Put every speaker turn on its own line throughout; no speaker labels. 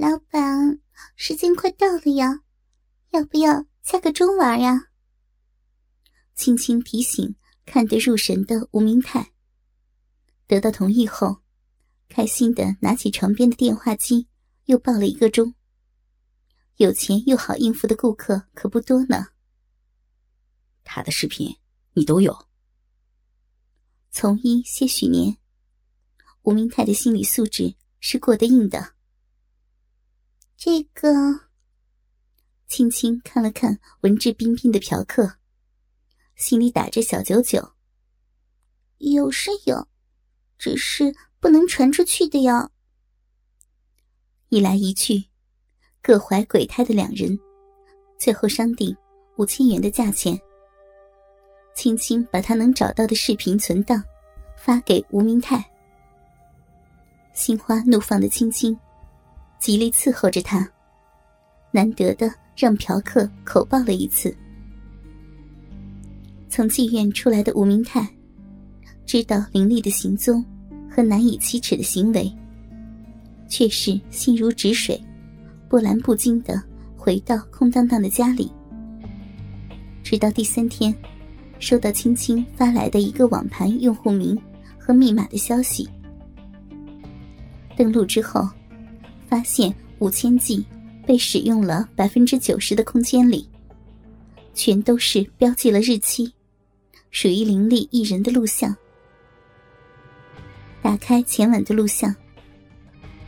老板，时间快到了呀，要不要下个钟玩呀？
轻轻提醒看得入神的吴明泰。得到同意后，开心的拿起床边的电话机，又报了一个钟。有钱又好应付的顾客可不多呢。
他的视频你都有。
从医些许年，吴明泰的心理素质是过得硬的。
这个，
青青看了看文质彬彬的嫖客，心里打着小九九。
有是有，只是不能传出去的呀。
一来一去。各怀鬼胎的两人，最后商定五千元的价钱。青青把他能找到的视频存档发给吴明泰。心花怒放的青青，极力伺候着他，难得的让嫖客口爆了一次。从妓院出来的吴明泰，知道林丽的行踪和难以启齿的行为，却是心如止水。波澜不惊的回到空荡荡的家里，直到第三天，收到青青发来的一个网盘用户名和密码的消息。登录之后，发现五千 G 被使用了百分之九十的空间里，全都是标记了日期，属于林立一人的录像。打开前晚的录像。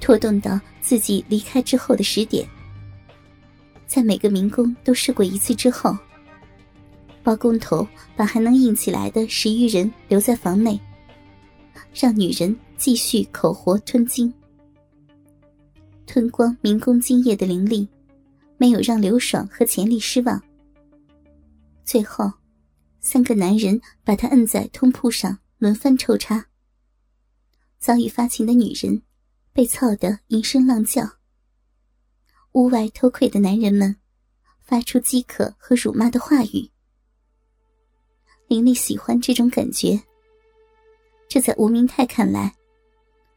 拖动到自己离开之后的十点，在每个民工都试过一次之后，包工头把还能硬起来的十余人留在房内，让女人继续口活吞金，吞光民工精液的灵力，没有让刘爽和钱丽失望。最后，三个男人把他摁在通铺上轮番抽插，早已发情的女人。被操得吟声浪叫。屋外偷窥的男人们，发出饥渴和辱骂的话语。林丽喜欢这种感觉。这在吴明泰看来，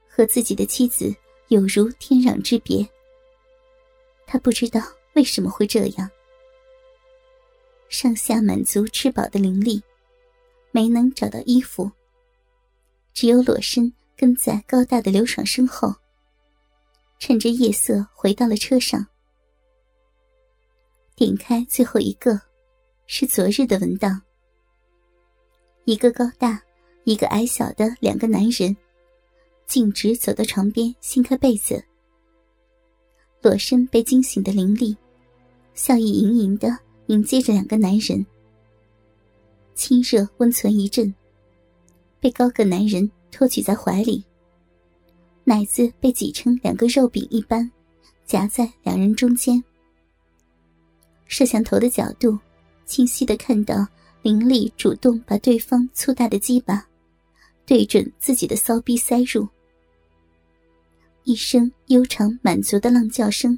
和自己的妻子有如天壤之别。他不知道为什么会这样。上下满足吃饱的灵力，没能找到衣服，只有裸身跟在高大的刘爽身后。趁着夜色回到了车上，点开最后一个，是昨日的文档。一个高大，一个矮小的两个男人，径直走到床边，掀开被子。裸身被惊醒的林丽，笑意盈盈的迎接着两个男人。亲热温存一阵，被高个男人托举在怀里。奶子被挤成两个肉饼一般，夹在两人中间。摄像头的角度，清晰的看到林丽主动把对方粗大的鸡巴对准自己的骚逼塞入。一声悠长满足的浪叫声，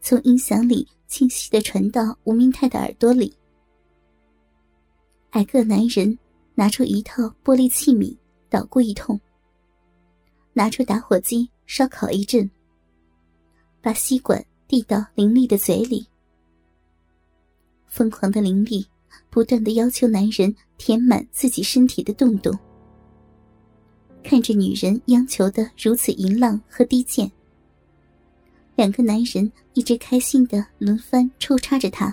从音响里清晰的传到吴明泰的耳朵里。矮个男人拿出一套玻璃器皿，捣鼓一通。拿出打火机烧烤一阵，把吸管递到林丽的嘴里。疯狂的林丽不断的要求男人填满自己身体的洞洞。看着女人央求的如此淫浪和低贱，两个男人一直开心的轮番抽插着她，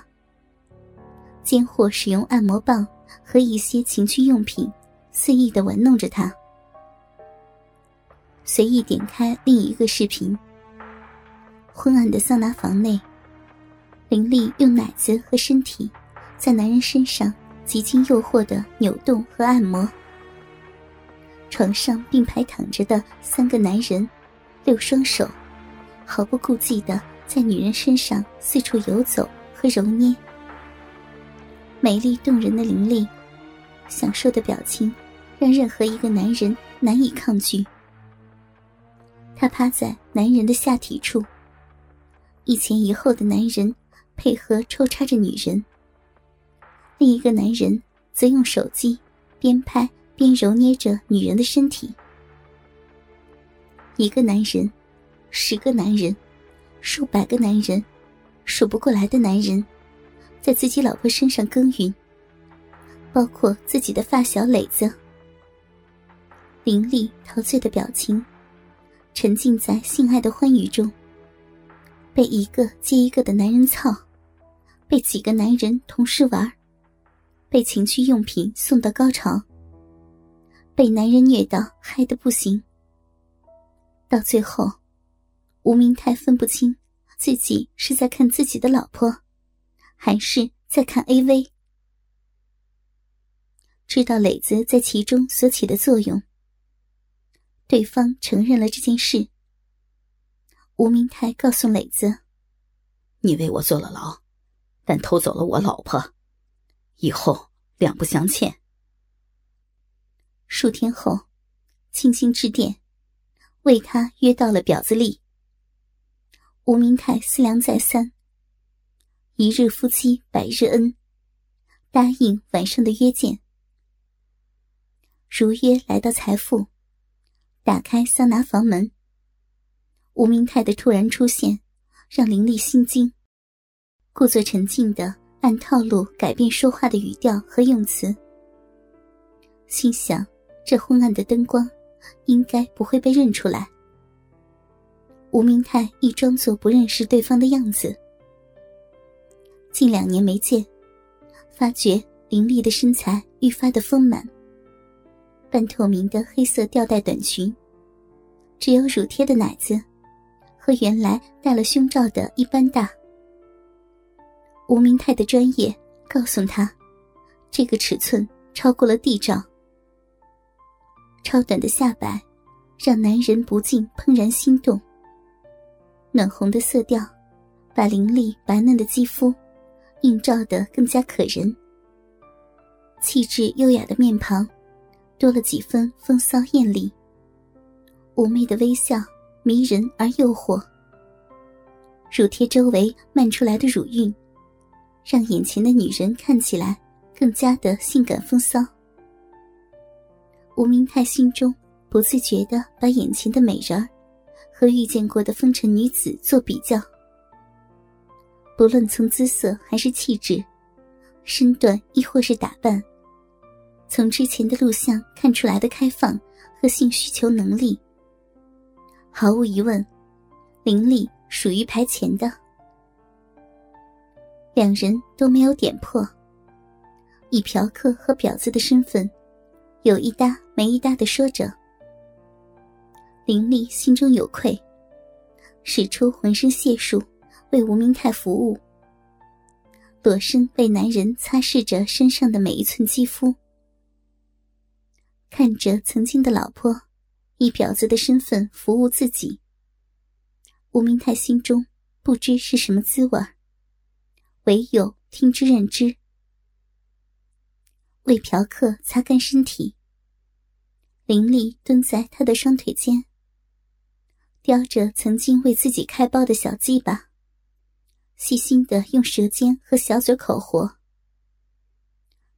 间或使用按摩棒和一些情趣用品，肆意的玩弄着她。随意点开另一个视频。昏暗的桑拿房内，林丽用奶子和身体在男人身上极尽诱惑的扭动和按摩。床上并排躺着的三个男人，六双手毫不顾忌的在女人身上四处游走和揉捏。美丽动人的林丽，享受的表情让任何一个男人难以抗拒。他趴在男人的下体处，一前一后的男人配合抽插着女人，另一个男人则用手机边拍边揉捏着女人的身体。一个男人，十个男人，数百个男人，数不过来的男人，在自己老婆身上耕耘，包括自己的发小磊子。凌厉陶醉的表情，沉浸在性爱的欢愉中。被一个接一个的男人操，被几个男人同时玩，被情趣用品送到高潮，被男人虐到嗨的不行。到最后，吴明泰分不清自己是在看自己的老婆，还是在看 AV。知道磊子在其中所起的作用，对方承认了这件事。吴明泰告诉磊子：“
你为我坐了牢，但偷走了我老婆，以后两不相欠。”
数天后，庆幸致电，为他约到了婊子里。吴明泰思量再三，一日夫妻百日恩，答应晚上的约见。如约来到财富，打开桑拿房门。吴明泰的突然出现，让林丽心惊，故作沉静的按套路改变说话的语调和用词，心想这昏暗的灯光，应该不会被认出来。吴明泰亦装作不认识对方的样子。近两年没见，发觉林丽的身材愈发的丰满，半透明的黑色吊带短裙，只有乳贴的奶子。和原来戴了胸罩的一般大。吴明泰的专业告诉他，这个尺寸超过了 D 罩。超短的下摆，让男人不禁怦然心动。暖红的色调，把凌厉白嫩的肌肤映照得更加可人。气质优雅的面庞，多了几分风骚艳丽。妩媚的微笑。迷人而诱惑，乳贴周围漫出来的乳晕，让眼前的女人看起来更加的性感风骚。吴明泰心中不自觉的把眼前的美人和遇见过的风尘女子做比较，不论从姿色还是气质、身段亦或是打扮，从之前的录像看出来的开放和性需求能力。毫无疑问，林丽属于排前的。两人都没有点破，以嫖客和婊子的身份，有一搭没一搭的说着。林丽心中有愧，使出浑身解数为吴明泰服务，裸身为男人擦拭着身上的每一寸肌肤，看着曾经的老婆。以婊子的身份服务自己，吴明泰心中不知是什么滋味唯有听之任之。为嫖客擦干身体，林立蹲在他的双腿间，叼着曾经为自己开包的小鸡巴，细心的用舌尖和小嘴口活。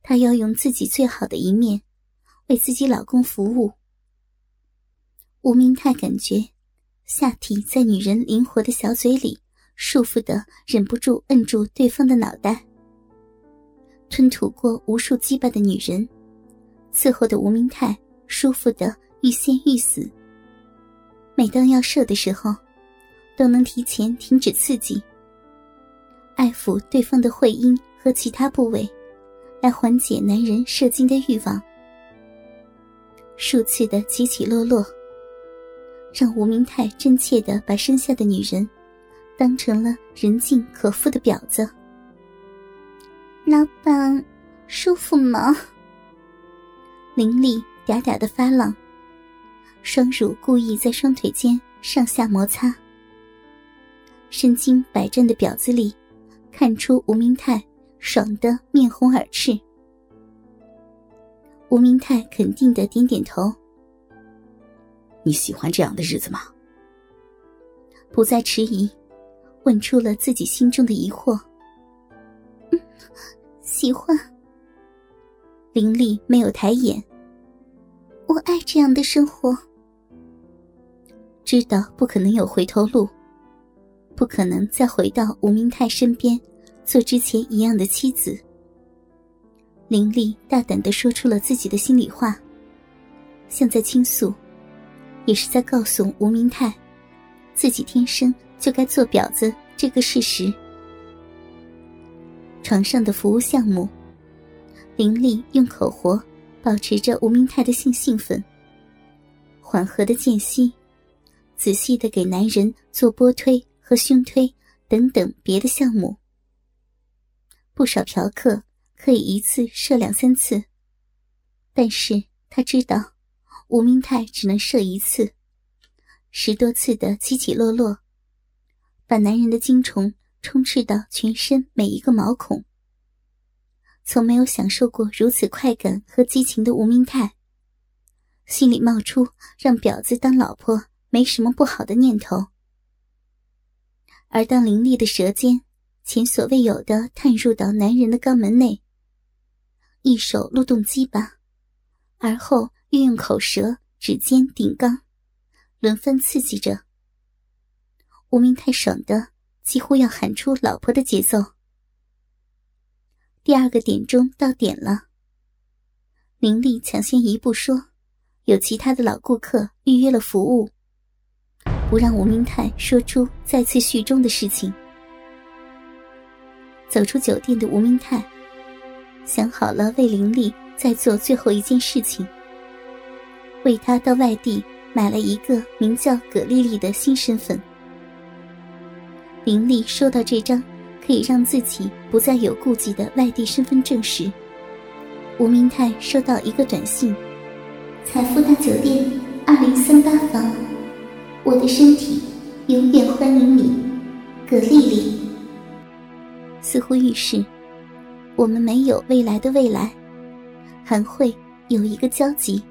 她要用自己最好的一面，为自己老公服务。吴明泰感觉下体在女人灵活的小嘴里束缚的，忍不住摁住对方的脑袋。吞吐过无数鸡巴的女人，伺候的吴明泰舒服的欲仙欲死。每当要射的时候，都能提前停止刺激，爱抚对方的会阴和其他部位，来缓解男人射精的欲望。数次的起起落落。让吴明泰真切的把身下的女人当成了人尽可夫的婊子。
老板，舒服吗？
林丽嗲嗲的发浪，双乳故意在双腿间上下摩擦。身经百战的婊子里，看出吴明泰爽得面红耳赤。吴明泰肯定的点点头。
你喜欢这样的日子吗？
不再迟疑，问出了自己心中的疑惑。
喜欢。
林丽没有抬眼。
我爱这样的生活。
知道不可能有回头路，不可能再回到吴明泰身边，做之前一样的妻子。林丽大胆的说出了自己的心里话，像在倾诉，也是在告诉吴明泰，自己天生就该做婊子这个事实。床上的服务项目，林丽用口活保持着吴明泰的性兴奋，缓和的间隙，仔细的给男人做波推和胸推等等别的项目。不少嫖客。可以一次射两三次，但是他知道吴明泰只能射一次，十多次的起起落落，把男人的精虫充斥到全身每一个毛孔。从没有享受过如此快感和激情的吴明泰，心里冒出让婊子当老婆没什么不好的念头。而当凌厉的舌尖前所未有的探入到男人的肛门内，一手撸动鸡巴，而后运用口舌、指尖顶缸，轮番刺激着。吴明太爽的几乎要喊出“老婆”的节奏。第二个点钟到点了，林丽抢先一步说：“有其他的老顾客预约了服务，不让吴明泰说出再次续钟的事情。”走出酒店的吴明泰。想好了，为林丽再做最后一件事情，为她到外地买了一个名叫葛丽丽的新身份。林丽收到这张可以让自己不再有顾忌的外地身份证时，吴明泰收到一个短信：“
财富大酒店二零三八房，我的身体永远欢迎你，葛丽丽。”
似乎预示。我们没有未来的未来，还会有一个交集。